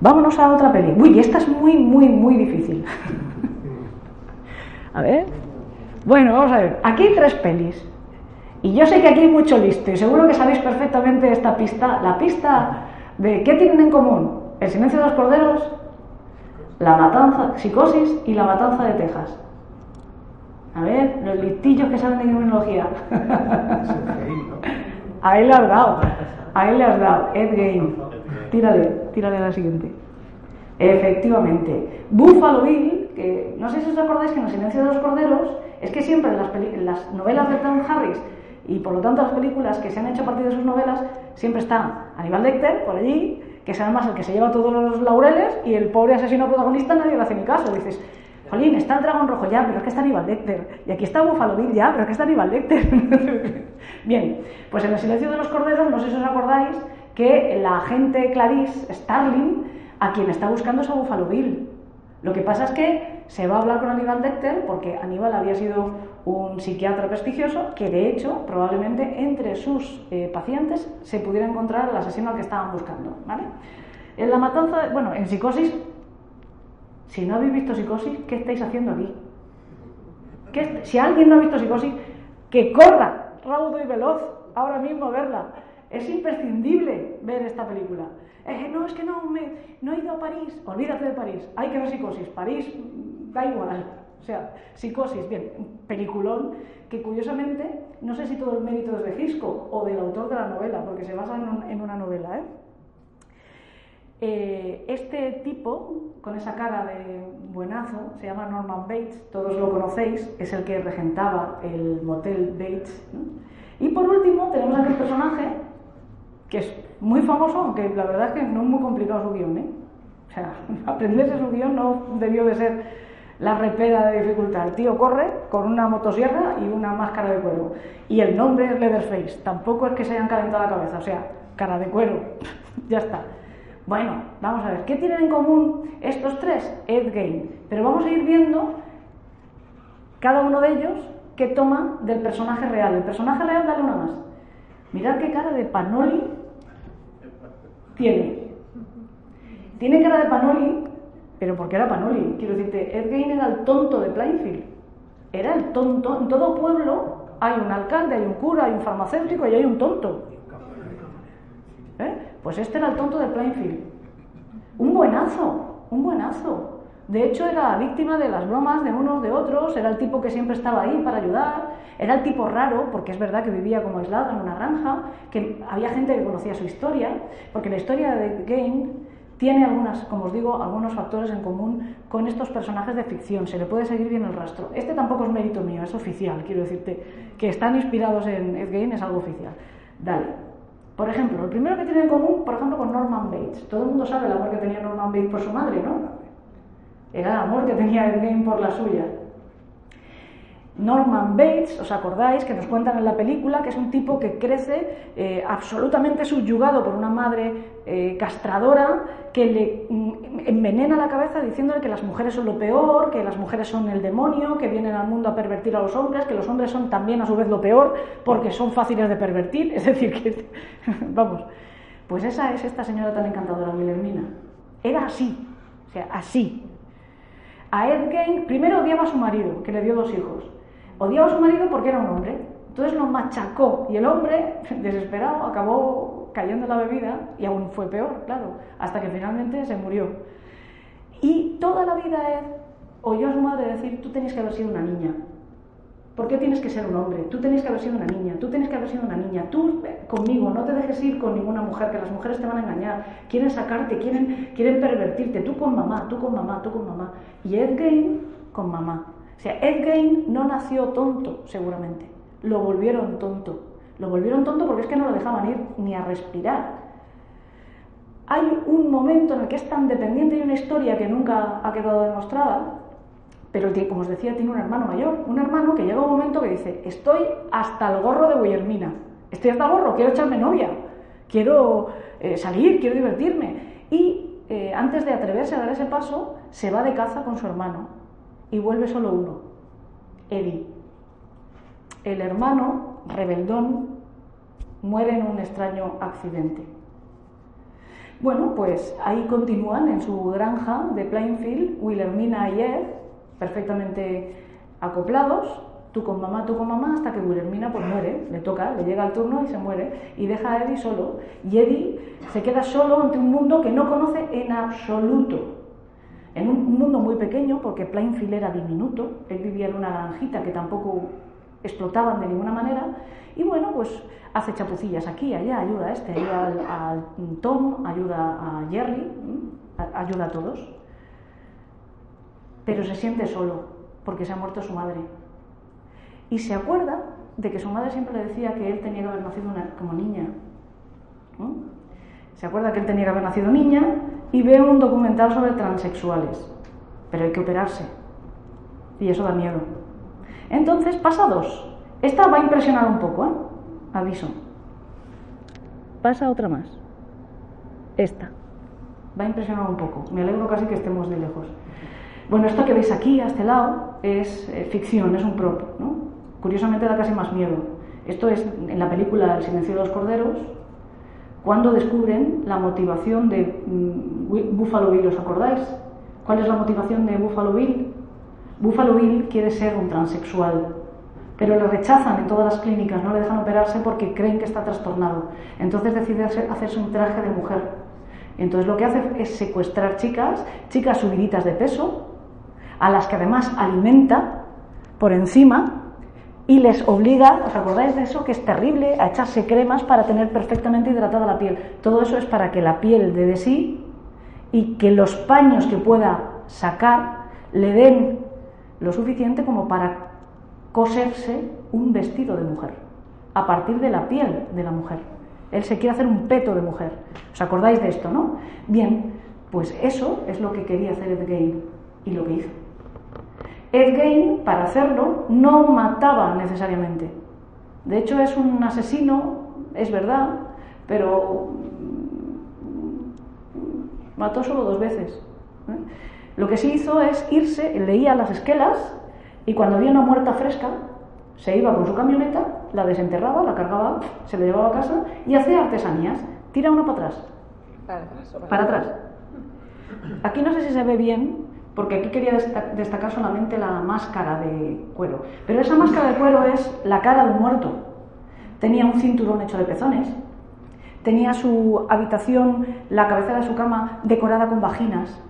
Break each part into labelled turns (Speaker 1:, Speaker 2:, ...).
Speaker 1: Vámonos a otra peli. Uy, esta es muy, muy, muy difícil. a ver. Bueno, vamos a ver. Aquí hay tres pelis. Y yo sé que aquí hay mucho listo y seguro que sabéis perfectamente esta pista. La pista de qué tienen en común el silencio de los corderos, la matanza, psicosis y la matanza de Texas. A ver, los listillos que saben de criminología. Ahí le has dado. Ahí le has dado. Ed Gein. Tírale, tírale a la siguiente. Efectivamente. Buffalo Bill, que no sé si os acordáis que en El silencio de los corderos es que siempre en las, en las novelas de Tom Harris y por lo tanto las películas que se han hecho a partir de sus novelas siempre está Aníbal Lecter por allí, que es además el que se lleva todos los laureles y el pobre asesino protagonista nadie le hace ni caso. Dices, Jolín, está el dragón rojo ya, pero es que está Aníbal Lecter. Y aquí está Buffalo Bill ya, pero es que está Aníbal Lecter. Bien, pues en El silencio de los corderos, no sé si os acordáis, que la agente Clarice Starling a quien está buscando es a Buffalo Bill. Lo que pasa es que se va a hablar con Aníbal Lecter porque Aníbal había sido un psiquiatra prestigioso que de hecho probablemente entre sus eh, pacientes se pudiera encontrar el asesino al que estaban buscando. ¿vale? En la matanza, bueno, en psicosis, si no habéis visto psicosis, ¿qué estáis haciendo aquí? si alguien no ha visto psicosis, que corra raudo y veloz ahora mismo verla. Es imprescindible ver esta película. Eh, no, es que no, me, no he ido a París. Olvídate de París. Hay que ver psicosis. París, da igual. O sea, psicosis, bien, peliculón que curiosamente, no sé si todo el mérito es de Gisco o del autor de la novela, porque se basa en, una novela. ¿eh? Eh, este tipo, con esa cara de buenazo, se llama Norman Bates, todos lo conocéis, es el que regentaba el motel Bates. Y por último, tenemos aquel personaje que es muy famoso, aunque la verdad es que no es muy complicado su guion. ¿eh? O sea, aprenderse su guion no debió de ser la repera de dificultad. El tío corre con una motosierra y una máscara de cuero. Y el nombre es Leatherface. Tampoco es que se hayan calentado la cabeza, o sea, cara de cuero. ya está. Bueno, vamos a ver, ¿qué tienen en común estos tres? Ed. Pero vamos a ir viendo cada uno de ellos que toma del personaje real. El personaje real, dale una más. Mirad qué cara de Panoli tiene. Tiene cara de Panoli, pero porque era Panoli. Quiero decirte, Ed Gein era el tonto de Plainfield. Era el tonto. En todo pueblo hay un alcalde, hay un cura, hay un farmacéutico y hay un tonto. ¿Eh? Pues este era el tonto de Plainfield. Un buenazo, un buenazo. De hecho, era víctima de las bromas de unos de otros, era el tipo que siempre estaba ahí para ayudar, era el tipo raro, porque es verdad que vivía como aislado en una granja, que había gente que conocía su historia, porque la historia de Game tiene algunas, como os digo, algunos factores en común con estos personajes de ficción, se le puede seguir bien el rastro. Este tampoco es mérito mío, es oficial, quiero decirte, que están inspirados en Ed Gein es algo oficial. Dale. Por ejemplo, el primero que tiene en común, por ejemplo, con Norman Bates. Todo el mundo sabe el amor que tenía Norman Bates por su madre, ¿no? Era el amor que tenía Ed por la suya. Norman Bates, ¿os acordáis? Que nos cuentan en la película que es un tipo que crece eh, absolutamente subyugado por una madre eh, castradora que le mm, envenena la cabeza diciéndole que las mujeres son lo peor, que las mujeres son el demonio, que vienen al mundo a pervertir a los hombres, que los hombres son también a su vez lo peor porque son fáciles de pervertir. Es decir, que. Vamos. Pues esa es esta señora tan encantadora, Guillermina. Era así. O sea, así. A Ed primero odiaba a su marido, que le dio dos hijos. Odiaba a su marido porque era un hombre. Entonces lo machacó y el hombre, desesperado, acabó cayendo en la bebida y aún fue peor, claro, hasta que finalmente se murió. Y toda la vida Ed oyó a su madre decir, tú tenías que haber sido una niña. ¿Por qué tienes que ser un hombre? Tú tenías que haber sido una niña, tú tienes que haber sido una niña, tú conmigo, no te dejes ir con ninguna mujer, que las mujeres te van a engañar, quieren sacarte, quieren, quieren pervertirte, tú con mamá, tú con mamá, tú con mamá. Y Ed Gein con mamá. O sea, Ed Gein no nació tonto, seguramente, lo volvieron tonto. Lo volvieron tonto porque es que no lo dejaban ir ni a respirar. Hay un momento en el que es tan dependiente y una historia que nunca ha quedado demostrada, pero como os decía, tiene un hermano mayor, un hermano que llega un momento que dice, estoy hasta el gorro de Guillermina, estoy hasta el gorro, quiero echarme novia, quiero eh, salir, quiero divertirme. Y eh, antes de atreverse a dar ese paso, se va de caza con su hermano y vuelve solo uno, Eddie. el hermano, rebeldón, muere en un extraño accidente. Bueno, pues ahí continúan en su granja de Plainfield, Wilhelmina y Ed, perfectamente acoplados, tú con mamá, tú con mamá, hasta que Wilhelmina pues muere, le toca, le llega el turno y se muere, y deja a Eddie solo. Y Eddie se queda solo ante un mundo que no conoce en absoluto. En un mundo muy pequeño, porque Plainfield era diminuto, él vivía en una granjita que tampoco explotaban de ninguna manera, y bueno, pues hace chapucillas aquí, allá, ayuda a este, ayuda al, Tom, ayuda a Jerry, ayuda a todos. Pero se siente solo, porque se ha muerto su madre. Y se acuerda de que su madre siempre le decía que él tenía que haber nacido como niña. Se acuerda que él tenía que haber nacido niña y ve un documental sobre transexuales. Pero hay que operarse. Y eso da miedo. Entonces, pasa dos. Esta va a impresionar un poco, ¿eh? Aviso. Pasa otra más. Esta. Va a impresionar un poco. Me alegro casi que estemos de lejos. Bueno, esto que veis aquí, a este lado, es eh, ficción, es un prop. Curiosamente da casi más miedo. Esto es en la película El silencio de los corderos, cuando descubren la motivación de mm, Buffalo Bill, ¿os acordáis? ¿Cuál es la motivación de Buffalo Bill? Buffalo Bill quiere ser un transexual, pero le rechazan en todas las clínicas, no le dejan operarse porque creen que está trastornado. Entonces decide hacerse un traje de mujer. Entonces lo que hace es secuestrar chicas, chicas subiditas de peso, a las que además alimenta por encima y les obliga, ¿os acordáis de eso? Que es terrible, a echarse cremas para tener perfectamente hidratada la piel. Todo eso es para que la piel dé de sí y que los paños que pueda sacar le den lo suficiente como para coserse un vestido de mujer, a partir de la piel de la mujer. Él se quiere hacer un peto de mujer. ¿Os acordáis de esto, no? Bien, pues eso es lo que quería hacer Ed Gein y lo que hizo. Ed Gein, para hacerlo, no mataba necesariamente. De hecho, es un asesino, es verdad, pero mató solo dos veces. ¿eh? Lo que sí hizo es irse, leía las esquelas y cuando había una muerta fresca, se iba con su camioneta, la desenterraba, la cargaba, se la llevaba a casa y hacía artesanías. Tira uno para atrás. Para atrás. Aquí no sé si se ve bien, porque aquí quería destacar solamente la máscara de cuero. Pero esa máscara de cuero es la cara de un muerto. Tenía un cinturón hecho de pezones. Tenía su habitación, la cabecera de su cama decorada con vaginas.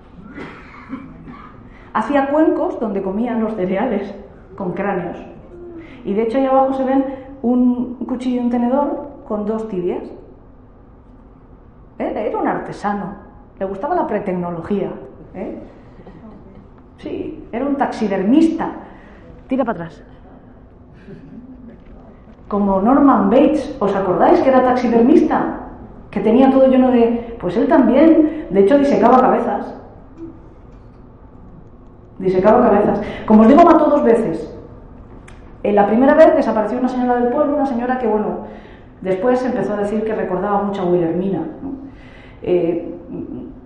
Speaker 1: Hacía cuencos donde comían los cereales con cráneos. Y de hecho ahí abajo se ven un cuchillo y un tenedor con dos tibias. Era un artesano, le gustaba la pretecnología. ¿eh? Sí, era un taxidermista. Tira para atrás. Como Norman Bates, ¿os acordáis que era taxidermista? Que tenía todo lleno de... Pues él también, de hecho, disecaba cabezas disecaba cabezas. Como os digo, mató dos veces. En la primera vez desapareció una señora del pueblo, una señora que, bueno, después empezó a decir que recordaba mucho a Wilhelmina. Eh,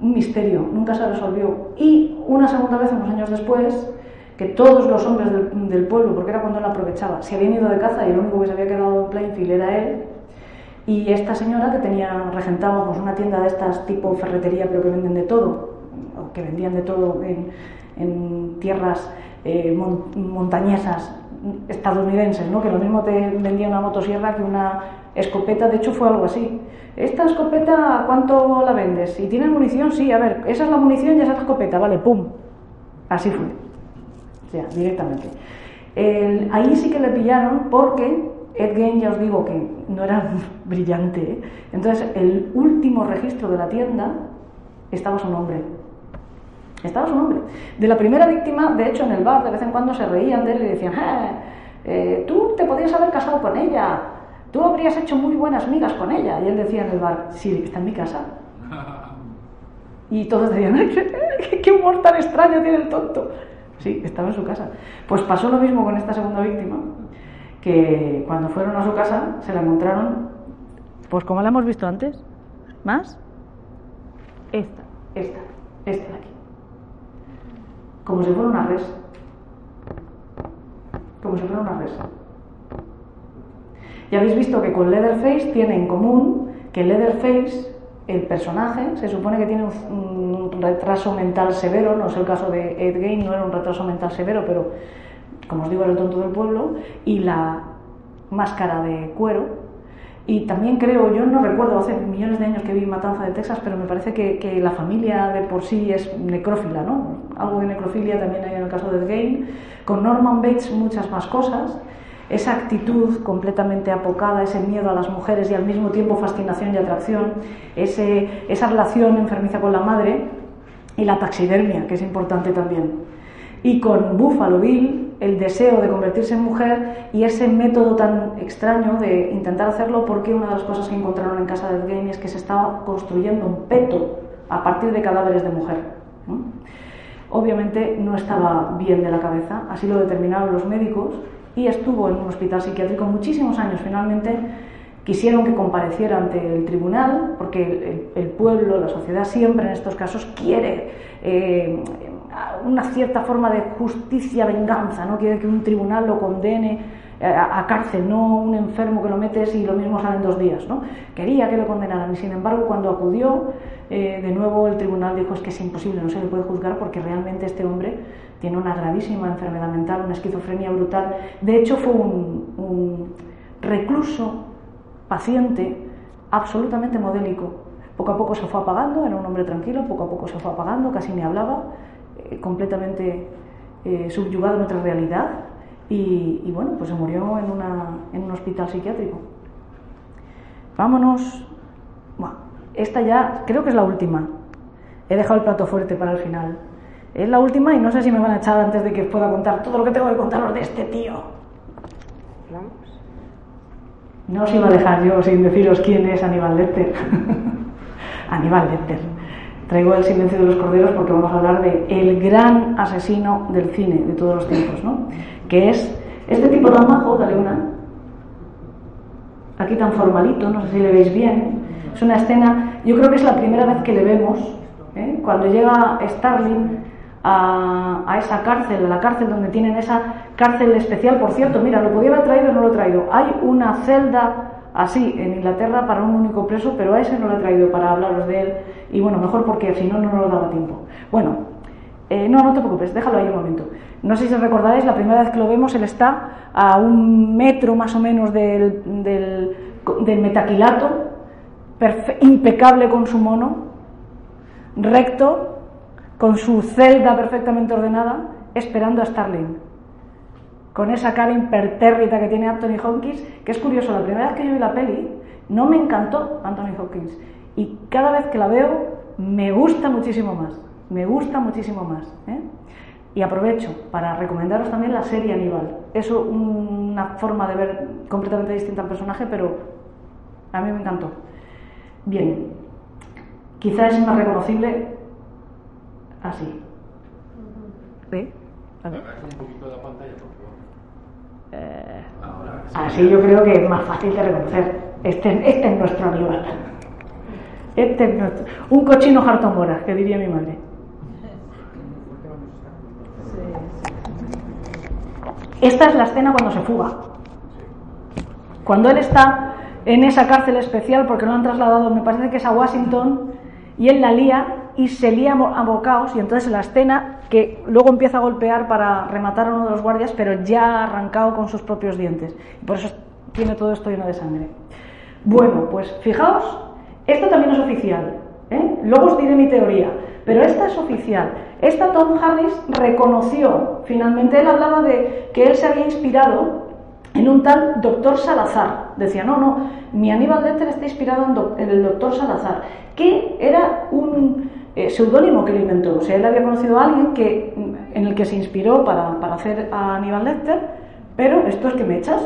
Speaker 1: un misterio, nunca se resolvió. Y una segunda vez, unos años después, que todos los hombres del, pueblo, porque era cuando él aprovechaba, se habían ido de caza y el único que se había quedado en Plainfield era él. Y esta señora que tenía, regentaba pues, una tienda de estas tipo ferretería, pero que venden de todo, que vendían de todo en, tierras eh, montañesas estadounidenses, ¿no? que lo mismo te vendía una motosierra que una escopeta, de hecho fue algo así. ¿Esta escopeta cuánto la vendes? ¿Y tiene munición? Sí, a ver, esa es la munición y esa es la escopeta, vale, pum. Así fue. O sea, directamente. ahí sí que le pillaron porque Ed ya os digo que no era brillante. ¿eh? Entonces, el último registro de la tienda estaba su nombre. Estaba su nombre. De la primera víctima, de hecho, en el bar de vez en cuando se reían de él y decían, eh, eh, tú te podrías haber casado con ella, tú habrías hecho muy buenas migas con ella. Y él decía en el bar, sí, está en mi casa. Y todos decían, ¿qué, qué humor tan extraño tiene el tonto. Sí, estaba en su casa. Pues pasó lo mismo con esta segunda víctima, que cuando fueron a su casa se la encontraron, pues como la hemos visto antes, más, esta, esta, esta de aquí como si fuera una res. Como si fuera una res. Y habéis visto que con Leatherface tiene en común que Leatherface, el personaje, se supone que tiene un, retraso mental severo, no es el caso de Ed Gein, no era un retraso mental severo, pero como os digo, era el tonto del pueblo, y la máscara de cuero, y también creo, yo no recuerdo hace millones de años que vi Matanza de Texas, pero me parece que, la familia de por sí es necrófila, ¿no? Algo de necrofilia también hay en el caso de Gain. Con Norman Bates muchas más cosas. Esa actitud completamente apocada, ese miedo a las mujeres y al mismo tiempo fascinación y atracción, ese, esa relación enfermiza con la madre y la taxidermia, que es importante también. Y con Buffalo Bill, el deseo de convertirse en mujer y ese método tan extraño de intentar hacerlo porque una de las cosas que encontraron en casa de Game es que se estaba construyendo un peto a partir de cadáveres de mujer. Obviamente no estaba bien de la cabeza, así lo determinaron los médicos y estuvo en un hospital psiquiátrico muchísimos años. Finalmente quisieron que compareciera ante el tribunal porque el, pueblo, la sociedad siempre en estos casos quiere eh, una cierta forma de justicia, venganza, ¿no? Quiere que un tribunal lo condene eh, a, cárcel, no un enfermo que lo metes y lo mismo sale en dos días, ¿no? Quería que lo condenaran y sin embargo cuando acudió eh, de nuevo el tribunal dijo es que es imposible, no se le puede juzgar porque realmente este hombre tiene una gravísima enfermedad mental, una esquizofrenia brutal. De hecho fue un recluso paciente absolutamente modélico. Poco a poco se fue apagando, era un hombre tranquilo, poco a poco se fue apagando, casi ni hablaba eh, completamente subyugado en otra realidad y, bueno, pues se murió en, una, en un hospital psiquiátrico. Vámonos. Bueno, esta ya creo que es la última. He dejado el plato fuerte para el final. Es la última y no sé si me van a echar antes de que pueda contar todo lo que tengo que contaros de este tío. No os iba a dejar yo sin deciros quién es Aníbal Lecter. Aníbal Lecter traigo el silencio de los corderos porque vamos a hablar de el gran asesino del cine de todos los tiempos, ¿no? Que es este tipo tan majo, dale una, aquí tan formalito, no sé si le veis bien, es una escena, yo creo que es la primera vez que le vemos, ¿eh? cuando llega Starling a, a, esa cárcel, a la cárcel donde tienen esa cárcel especial, por cierto, mira, lo podía haber traído no lo he traído, hay una celda así en Inglaterra para un único preso, pero a ese no lo he traído para hablaros de él. Y bueno, mejor porque si no, no nos daba tiempo. Bueno, eh, no, no te preocupes, déjalo ahí un momento. No sé si recordáis, la primera vez que lo vemos, él está a un metro más o menos del, del, metaquilato, impecable con su mono, recto, con su celda perfectamente ordenada, esperando a Starling con esa cara impertérrita que tiene Anthony Hopkins, que es curioso, la primera vez que yo vi la peli no me encantó Anthony Hopkins y cada vez que la veo me gusta muchísimo más, me gusta muchísimo más. ¿eh? Y aprovecho para recomendaros también la serie Aníbal. Es una forma de ver completamente distinta al personaje, pero a mí me encantó. Bien, quizás es más reconocible así. ¿Ve? A ver. Un poquito de la pantalla, eh, así yo creo que es más fácil de reconocer. Este, este es nuestro animal. Este es nuestro. Un cochino mora, que diría mi madre. Esta es la escena cuando se fuga. Cuando él está en esa cárcel especial, porque lo han trasladado, me parece que es a Washington, y él la lía y se lía a bocaos, y entonces la escena que luego empieza a golpear para rematar a uno de los guardias, pero ya arrancado con sus propios dientes. Y por eso tiene todo esto lleno de sangre. Bueno, pues fijaos, esto también es oficial. ¿eh? Luego os diré mi teoría, pero esta es oficial. Esta Tom Harris reconoció, finalmente él hablaba de que él se había inspirado en un tal doctor Salazar. Decía, no, no, mi Aníbal Lecter está inspirado en, en el doctor Salazar, que era un eh, seudónimo que él inventó. O sea, él había conocido a alguien que, en el que se inspiró para, para hacer a Aníbal Lecter, pero esto es que me echas.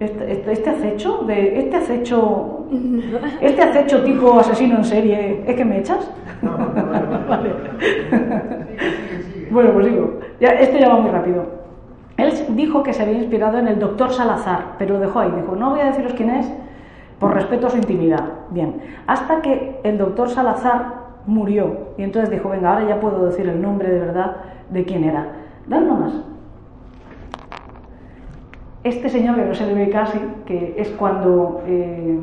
Speaker 1: Este, este, este, acecho, de, este acecho, este acecho tipo asesino en serie, ¿es que me echas? Vale. bueno, pues digo, ya, esto ya va muy rápido. Él dijo que se había inspirado en el doctor Salazar, pero lo dejó ahí. Dijo, no voy a deciros quién es por respeto a su intimidad. Bien, hasta que el doctor Salazar murió. Y entonces dijo, venga, ahora ya puedo decir el nombre de verdad de quién era. Dan más este señor que no se le ve casi, que es cuando, eh,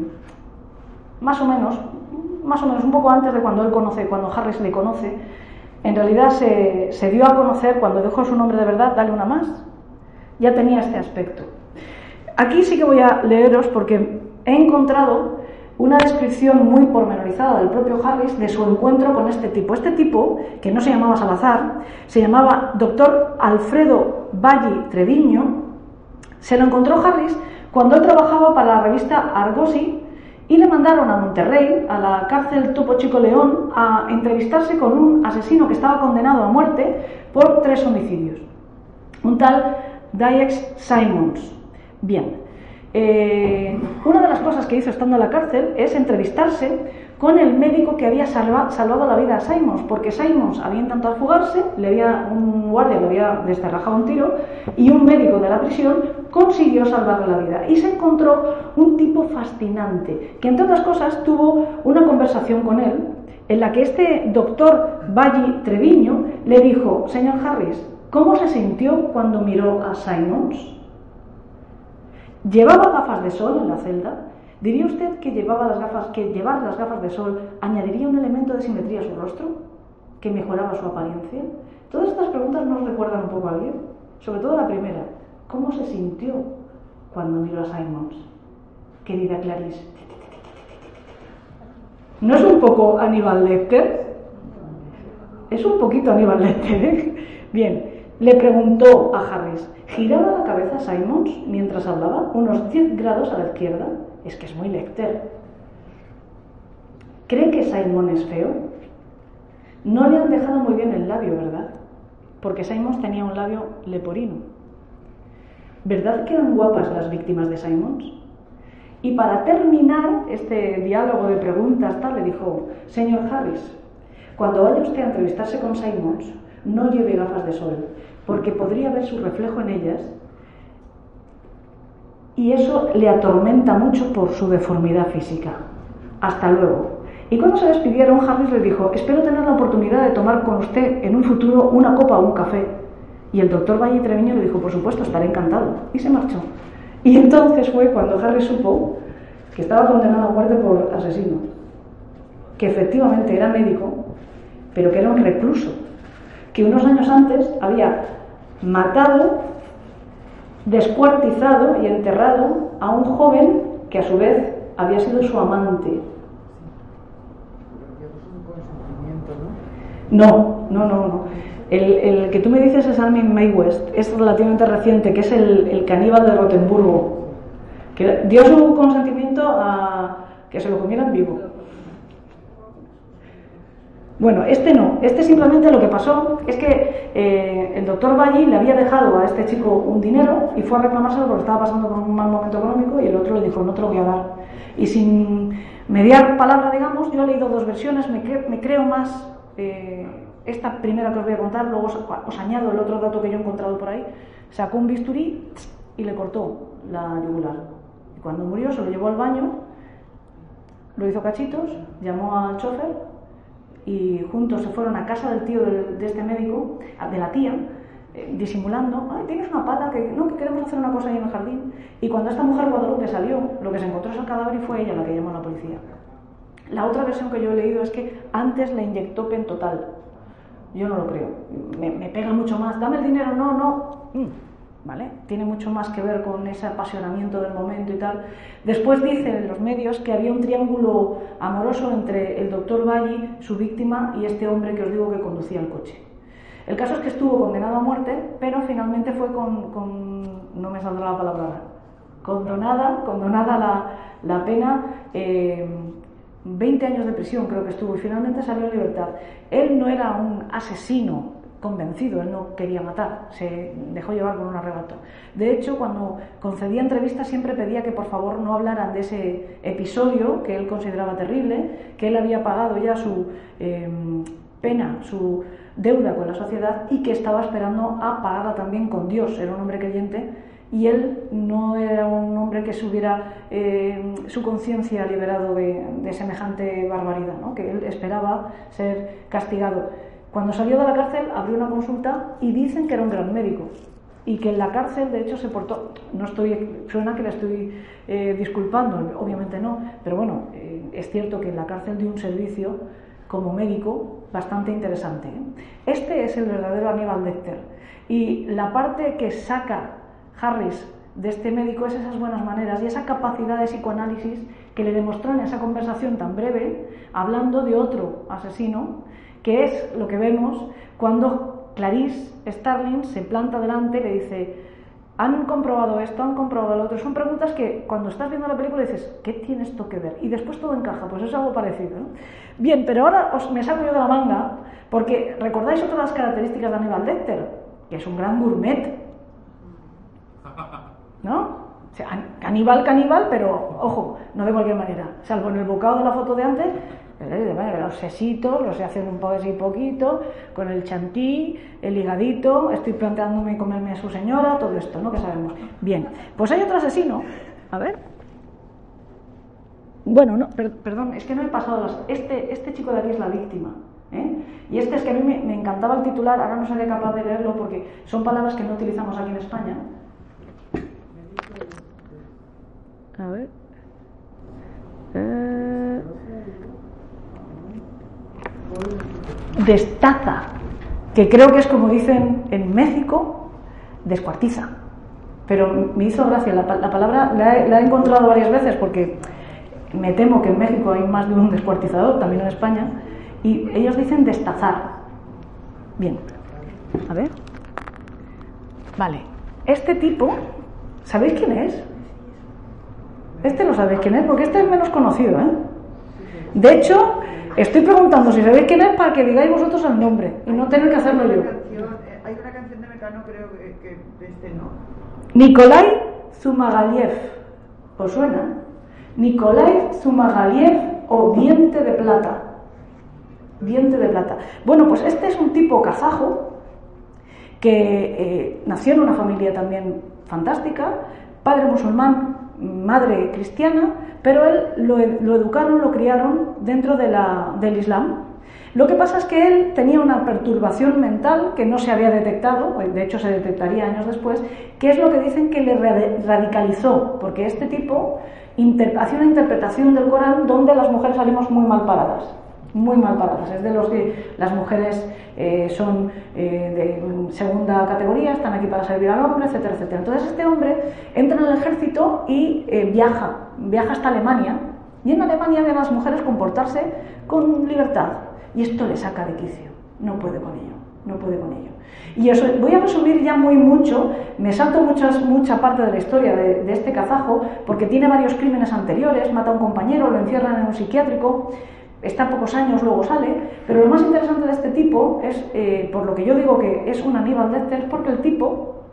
Speaker 1: más o menos, más o menos un poco antes de cuando él conoce, cuando Harris le conoce, en realidad se, dio a conocer cuando dejó su nombre de verdad, dale una más, ya tenía este aspecto. Aquí sí que voy a leeros porque he encontrado una descripción muy pormenorizada del propio Harris de su encuentro con este tipo. Este tipo, que no se llamaba Salazar, se llamaba doctor Alfredo Valli Treviño, se lo encontró Harris cuando él trabajaba para la revista Argosy y le mandaron a Monterrey, a la cárcel Topo Chico León, a entrevistarse con un asesino que estaba condenado a muerte por tres homicidios. Un tal Dayex Simons. Bien, eh, una de las cosas que hizo estando en la cárcel es entrevistarse con el médico que había salvado la vida a Simons, porque Simons había intentado fugarse, le había, un guardia le había desterrajado un tiro y un médico de la prisión consiguió salvarle la vida. Y se encontró un tipo fascinante, que entre otras cosas tuvo una conversación con él en la que este doctor Valli Treviño le dijo, señor Harris, ¿cómo se sintió cuando miró a Simons? ¿Llevaba gafas de sol en la celda? ¿Diría usted que, llevaba las gafas, que llevar las gafas de sol añadiría un elemento de simetría a su rostro? ¿Que mejoraba su apariencia? Todas estas preguntas nos recuerdan un poco a alguien. Sobre todo la primera. ¿Cómo se sintió cuando miró a Simons? Querida Clarice. ¿No es un poco Aníbal Lecter? Es un poquito Aníbal Lecter, ¿eh? Bien, le preguntó a Harris, ¿giraba la cabeza Simons mientras hablaba? Unos 10 grados a la izquierda. Es que es muy Lecter. ¿Cree que Simon es feo? No le han dejado muy bien el labio, ¿verdad? Porque Simons tenía un labio leporino. ¿Verdad que eran guapas las víctimas de Simons? Y para terminar este diálogo de preguntas, tal, le dijo, señor Harris, cuando vaya usted a entrevistarse con Simons, no lleve gafas de sol, porque podría ver su reflejo en ellas y eso le atormenta mucho por su deformidad física. Hasta luego. Y cuando se despidieron, Harris le dijo, espero tener la oportunidad de tomar con usted en un futuro una copa o un café. Y el doctor Valle Treviño le dijo, por supuesto, estaré encantado. Y se marchó. Y entonces fue cuando Harris supo que estaba condenado a muerte por asesino, que efectivamente era médico, pero que era un recluso, que unos años antes había matado, descuartizado y enterrado a un joven que a su vez había sido su amante. No, no, no, no. El, que tú me dices es Armin May West, es relativamente reciente, que es el, caníbal de Rotenburgo, que dio su consentimiento a que se lo comieran vivo. Bueno, este no, este simplemente lo que pasó es que eh, el doctor Valli le había dejado a este chico un dinero y fue a reclamárselo porque estaba pasando por un mal momento económico y el otro le dijo, no te lo voy a dar. Y sin mediar palabra, digamos, yo he leído dos versiones, me, creo más eh, esta primera que os voy a contar, luego os, añado el otro dato que yo he encontrado por ahí. Sacó un bisturí y le cortó la yugular. Y cuando murió se lo llevó al baño, lo hizo cachitos, llamó al chofer y juntos se fueron a casa del tío de, este médico, de la tía, eh, disimulando, ay, tienes una pata, que no, que queremos hacer una cosa ahí en el jardín. Y cuando esta mujer Guadalupe salió, lo que se encontró es el cadáver y fue ella la que llamó a la policía. La otra versión que yo he leído es que antes le inyectó pentotal. Yo no lo creo. Me, me pega mucho más. Dame el dinero, no, no. Mm. ¿Vale? Tiene mucho más que ver con ese apasionamiento del momento y tal. Después dicen los medios que había un triángulo amoroso entre el doctor Valli, su víctima, y este hombre que os digo que conducía el coche. El caso es que estuvo condenado a muerte, pero finalmente fue con, no me saldrá la palabra, condonada, condonada la, pena, 20 eh, años de prisión creo que estuvo, y finalmente salió en libertad. Él no era un asesino convencido, él no quería matar, se dejó llevar por un arrebato. De hecho, cuando concedía entrevistas siempre pedía que por favor no hablaran de ese episodio que él consideraba terrible, que él había pagado ya su em, pena, su deuda con la sociedad y que estaba esperando a pagarla también con Dios. Era un hombre creyente y él no era un hombre que se hubiera em, su conciencia liberado de, semejante barbaridad, ¿no? que él esperaba ser castigado. Cuando salió de la cárcel abrió una consulta y dicen que era un gran médico. y que en la cárcel de hecho se portó, no estoy, suena que le estoy eh, disculpando, obviamente no, pero bueno, eh, es cierto que en la cárcel dio un servicio como médico bastante interesante. ¿eh? Este es el verdadero Aníbal Lecter y la parte que saca Harris de este médico es esas buenas maneras y esa capacidad de psicoanálisis que le demostró en esa conversación tan breve, hablando de otro asesino, que es lo que vemos cuando Clarice Starling se planta delante y le dice, han comprobado esto, han comprobado lo otro. Son preguntas que cuando estás viendo la película dices, ¿qué tiene esto que ver? Y después todo encaja, pues es algo parecido. Bien, pero ahora os, me salgo yo de la manga, porque recordáis otras características de Aníbal Lecter, que es un gran gourmet. ¿No? O sea, caníbal, caníbal, pero ojo, no de cualquier manera. Salvo en el bocado de la foto de antes, los sesitos los hacen un poco así poquito, con el chantí, el higadito, estoy planteándome comerme a su señora, todo esto, ¿no? Que sabemos. Bien, pues hay otro asesino, a ver. Bueno, no, perdón, es que no he pasado las... Este, este chico de aquí es la víctima. ¿eh? Y este es que a mí me, me, encantaba el titular, ahora no seré capaz de leerlo porque son palabras que no utilizamos aquí en España. A ver. Eh destaza, que creo que es como dicen en México, descuartiza. Pero me hizo gracia, la, palabra la he, encontrado varias veces porque me temo que en México hay más de un descuartizador, también en España, y ellos dicen destazar. Bien, a ver. Vale, este tipo, ¿sabéis quién es? Este lo sabéis quién es, porque este es menos conocido, ¿eh? De hecho, Estoy preguntando si sabéis quién es para que digáis vosotros el nombre y no tener que hacerlo yo.
Speaker 2: Eh, hay una canción de Mecano, creo que, de este no.
Speaker 1: Nikolai Zumagaliev. ¿Os suena? Nikolai Zumagaliev o Diente de Plata. Diente de Plata. Bueno, pues este es un tipo kazajo que eh, nació en una familia también fantástica, padre musulmán, madre cristiana, pero él lo, educaron, lo criaron dentro de la, del Islam. Lo que pasa es que él tenía una perturbación mental que no se había detectado, de hecho se detectaría años después, que es lo que dicen que le radicalizó, porque este tipo hace una interpretación del Corán donde las mujeres salimos muy mal paradas muy mal paradas. Es de los que las mujeres eh, son eh, de segunda categoría, están aquí para servir al hombre, etcétera, etcétera. Entonces este hombre entra en el ejército y eh, viaja, viaja hasta Alemania y en Alemania ve a las mujeres comportarse con libertad y esto le saca de quicio. No puede con ello, no puede con ello. Y eso, voy a resumir ya muy mucho, me salto muchas, mucha parte de la historia de, de este kazajo porque tiene varios crímenes anteriores, mata a un compañero, lo encierran en un psiquiátrico, está pocos años, luego sale, pero lo más interesante de este tipo es, eh, por lo que yo digo que es un Aníbal Lecter, es porque el tipo,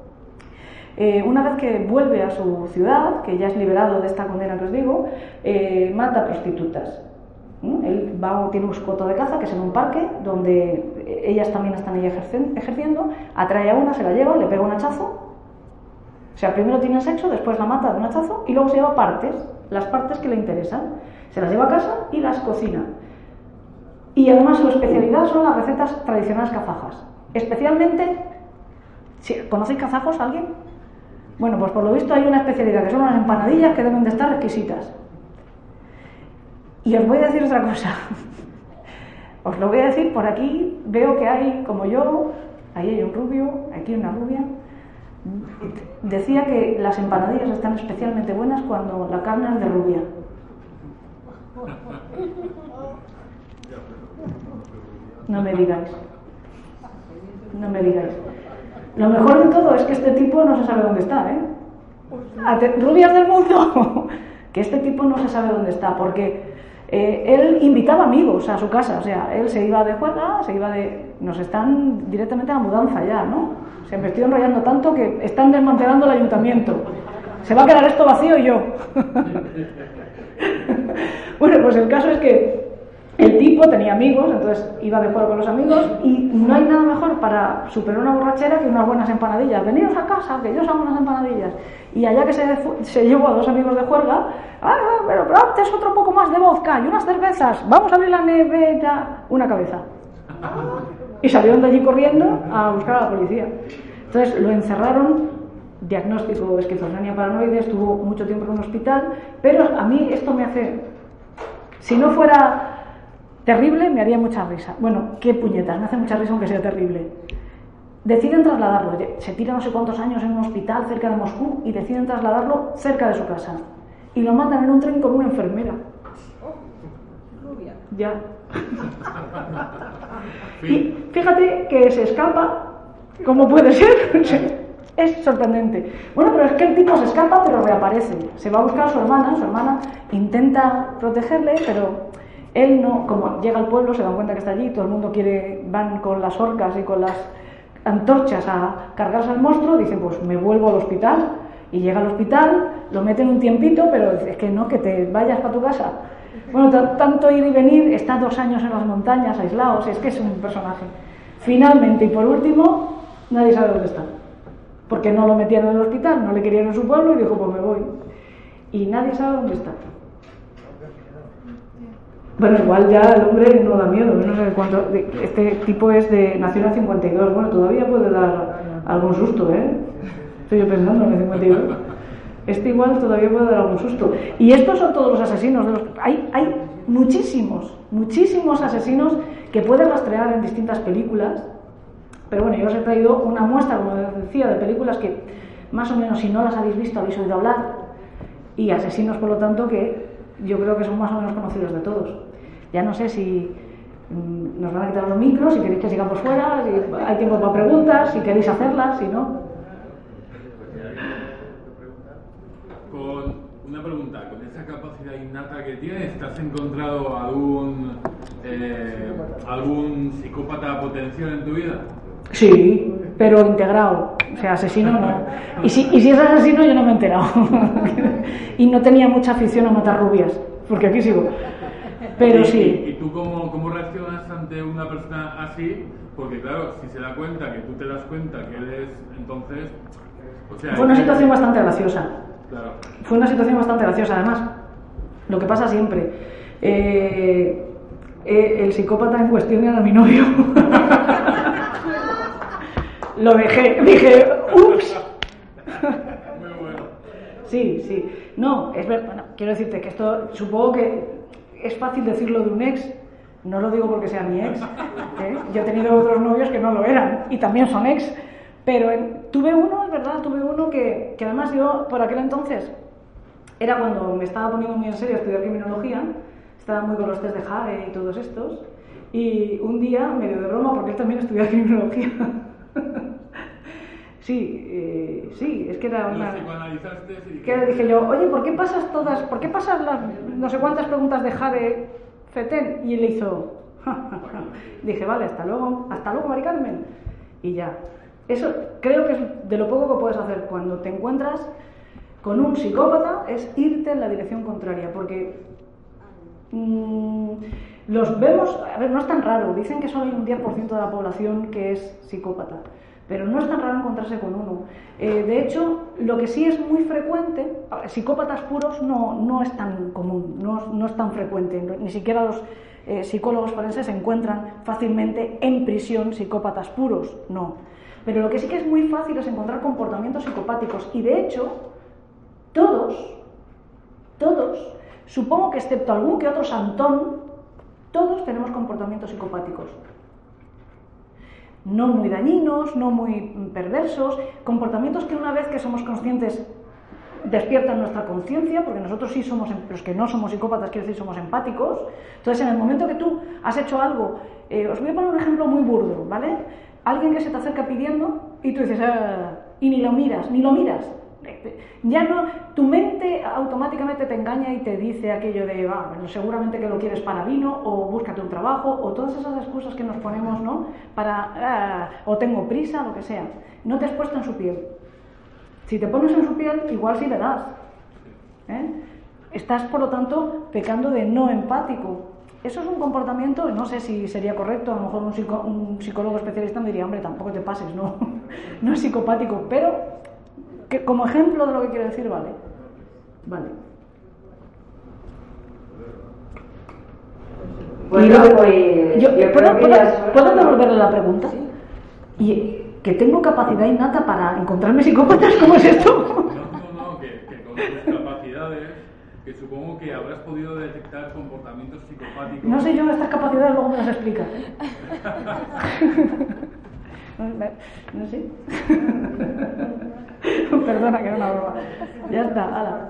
Speaker 1: eh, una vez que vuelve a su ciudad, que ya es liberado de esta condena que os digo, eh, mata prostitutas. Él va, tiene un escoto de caza, que es en un parque, donde ellas también están ahí ejerciendo, atrae a una, se la lleva, le pega un hachazo, o sea, primero tiene sexo, después la mata de un hachazo y luego se lleva partes, las partes que le interesan. Se las lleva a casa y las cocina. Y además su especialidad son las recetas tradicionales kazajas. Especialmente, ¿conocéis kazajos alguien? Bueno, pues por lo visto hay una especialidad que son unas empanadillas que deben de estar exquisitas. Y os voy a decir otra cosa. os lo voy a decir por aquí. Veo que hay, como yo, ahí hay un rubio, aquí una rubia. Decía que las empanadillas están especialmente buenas cuando la carne es de rubia. No me digáis. No me digáis. Lo mejor de todo es que este tipo no se sabe dónde está, ¿eh? Rubias del mundo, que este tipo no se sabe dónde está, porque eh, él invitaba amigos a su casa, o sea, él se iba de juega, se iba de... Nos están directamente a la mudanza ya, ¿no? Se me estoy enrollando tanto que están desmantelando el ayuntamiento. Se va a quedar esto vacío y yo. bueno, pues el caso es que el tipo tenía amigos, entonces iba de juego con los amigos y no hay nada mejor para superar una borrachera que unas buenas empanadillas. Veniros a casa, que yo os hago unas empanadillas. Y allá que se, se llevó a dos amigos de juerga, ah, pero, pero antes otro poco más de vodka y unas cervezas, vamos a abrir la nevera, una cabeza. Y salieron de allí corriendo a buscar a la policía. Entonces lo encerraron, diagnóstico esquizofrenia paranoide, estuvo mucho tiempo en un hospital, pero a mí esto me hace, si no fuera terrible, me haría mucha risa. Bueno, qué puñetas, me hace mucha risa aunque sea terrible. Deciden trasladarlo, se tira no sé cuántos años en un hospital cerca de Moscú y deciden trasladarlo cerca de su casa. Y lo matan en un tren con una enfermera. Ya. Y fíjate que se escapa, ¿cómo puede ser? es sorprendente. Bueno, pero es que el tipo se escapa, pero reaparece. Se va a buscar a su hermana, su hermana intenta protegerle, pero él no, como llega al pueblo, se da cuenta que está allí, todo el mundo quiere, van con las orcas y con las antorchas a cargarse al monstruo, dicen, pues me vuelvo al hospital. Y llega al hospital, lo meten un tiempito, pero es que no, que te vayas para tu casa. Bueno, tanto ir y venir, está dos años en las montañas, aislados, es que es un personaje. Finalmente y por último, nadie sabe dónde está. Porque no lo metieron en el hospital, no le querían en su pueblo y dijo, pues me voy. Y nadie sabe dónde está. Bueno, igual ya el hombre no da miedo, no sé cuánto. Este tipo es de. nació en el 52, bueno, todavía puede dar algún susto, ¿eh? Estoy yo pensando en el 52 este igual todavía puede dar algún susto. Y estos son todos los asesinos. De los... hay, hay muchísimos, muchísimos asesinos que puedes rastrear en distintas películas. Pero bueno, yo os he traído una muestra, como decía, de películas que más o menos, si no las habéis visto, habéis oído hablar. Y asesinos, por lo tanto, que yo creo que son más o menos conocidos de todos. Ya no sé si mm, nos van a quitar los micros, si queréis que sigamos fuera, si hay tiempo para preguntas, si queréis hacerlas, si no.
Speaker 3: una pregunta, con esa capacidad innata que tienes, ¿te has encontrado algún, eh, algún psicópata potencial en tu vida?
Speaker 1: Sí, pero integrado, o sea, asesino no. Y si, y si es asesino yo no me he enterado. y no tenía mucha afición a matar rubias, porque aquí sigo. Pero sí.
Speaker 3: ¿Y, tú cómo, cómo reaccionas ante una persona así? Porque claro, si se da cuenta que tú te das cuenta que él es, entonces...
Speaker 1: O sea, Fue una situación bastante graciosa. Fue una situación bastante graciosa, además. Lo que pasa siempre. Eh, eh, el psicópata en cuestión era mi novio. Lo dejé, dije, ups. Sí, sí. No, es verdad. Bueno, quiero decirte que esto, supongo que es fácil decirlo de un ex. No lo digo porque sea mi ex. ¿eh? Yo he tenido otros novios que no lo eran y también son ex. Pero tuve uno, es verdad, tuve uno que, que además yo por aquel entonces era cuando me estaba poniendo muy en serio a estudiar criminología, estaba muy con los test de Jade y todos estos, y un día, medio de broma, porque él también estudiaba criminología, sí, eh, sí, es que era una... Que dije yo, oye, ¿por qué pasas todas, por qué pasas las no sé cuántas preguntas de Jade Feten? Y él hizo, dije, vale, hasta luego, hasta luego, Mari Carmen, y ya. Eso creo que es de lo poco que puedes hacer cuando te encuentras con un psicópata, es irte en la dirección contraria, porque mm, los vemos, a ver, no es tan raro, dicen que solo hay un 10% de la población que es psicópata, pero no es tan raro encontrarse con uno. Eh, de hecho, lo que sí es muy frecuente, psicópatas puros no, no es tan común, no, no es tan frecuente, ni siquiera los eh, psicólogos forenses se encuentran fácilmente en prisión psicópatas puros, no. Pero lo que sí que es muy fácil es encontrar comportamientos psicopáticos. Y de hecho, todos, todos, supongo que excepto algún que otro santón, todos tenemos comportamientos psicopáticos. No muy dañinos, no muy perversos, comportamientos que una vez que somos conscientes despiertan nuestra conciencia, porque nosotros sí somos, los que no somos psicópatas, quiero decir, somos empáticos. Entonces, en el momento que tú has hecho algo, eh, os voy a poner un ejemplo muy burdo, ¿vale? alguien que se te acerca pidiendo y tú dices, ah", y ni lo miras, ni lo miras. Ya no, tu mente automáticamente te engaña y te dice aquello de, ah, seguramente que lo quieres para vino, o búscate un trabajo, o todas esas excusas que nos ponemos, ¿no? Para, ah, o tengo prisa, lo que sea. No te has puesto en su piel. Si te pones en su piel, igual sí le das. ¿eh? Estás, por lo tanto, pecando de no empático. Eso es un comportamiento, no sé si sería correcto, a lo mejor un, psicólogo especialista me diría, hombre, tampoco te pases, no, no es psicopático, pero que, como ejemplo de lo que quiero decir, vale. Vale.
Speaker 4: Bueno, pues,
Speaker 1: ¿puedo, devolverle la pregunta? ¿Y que tengo capacidad innata para encontrarme psicópatas, ¿cómo es esto?
Speaker 3: No, no, no, que, que con tus capacidades, que supongo que habrás podido detectar comportamientos psicopáticos.
Speaker 1: No sé yo estas capacidades, luego me las explicas. ¿eh? No, no sé. Perdona, que era una broma. Ya está, ala.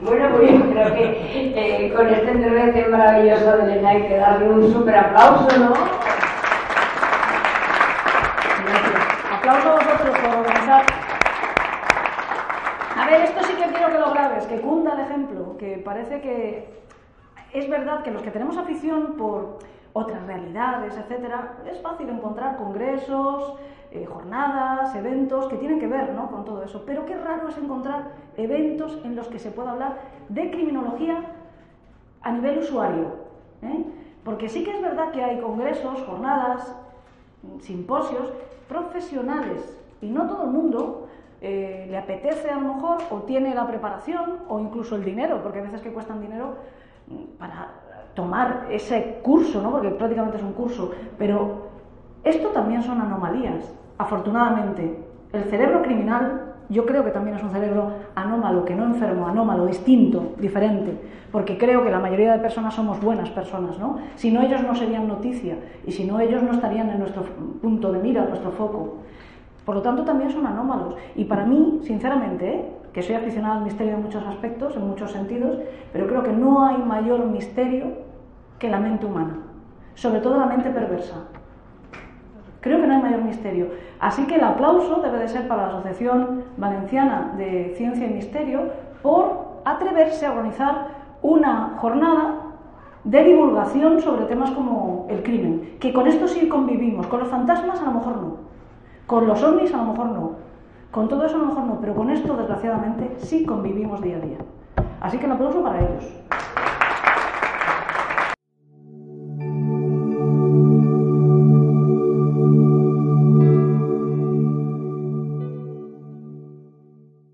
Speaker 4: Bueno, pues yo creo que eh, con esta intervención maravillosa de Elena hay que darle un súper aplauso, ¿no?
Speaker 1: Gracias. Aplauso a vosotros por organizar. A ver, esto sí que quiero que lo grabes, que cunda el ejemplo, que parece que es verdad que los que tenemos afición por otras realidades, etcétera, es fácil encontrar congresos, eh, jornadas, eventos que tienen que ver ¿no? con todo eso. Pero qué raro es encontrar eventos en los que se pueda hablar de criminología a nivel usuario. ¿eh? Porque sí que es verdad que hay congresos, jornadas, simposios profesionales y no todo el mundo eh, le apetece a lo mejor o tiene la preparación o incluso el dinero, porque a veces que cuestan dinero mm, para tomar ese curso, ¿no? porque prácticamente es un curso, pero esto también son anomalías, afortunadamente. El cerebro criminal yo creo que también es un cerebro anómalo, que no enfermo, anómalo, distinto, diferente, porque creo que la mayoría de personas somos buenas personas, ¿no? Si no ellos no serían noticia y si no ellos no estarían en nuestro punto de mira, en nuestro foco. Por lo tanto también son anómalos y para mí, sinceramente, ¿eh? que soy aficionada al misterio en muchos aspectos, en muchos sentidos, pero creo que no hay mayor misterio que la mente humana, sobre todo la mente perversa. Creo que no hay mayor misterio. Así que el aplauso debe de ser para la Asociación Valenciana de Ciencia y Misterio por atreverse a organizar una jornada de divulgación sobre temas como el crimen, que con esto sí convivimos, con los fantasmas a lo mejor no, con los ovnis a lo mejor no, con todo eso a lo mejor no, pero con esto desgraciadamente sí convivimos día a día. Así que el aplauso para ellos.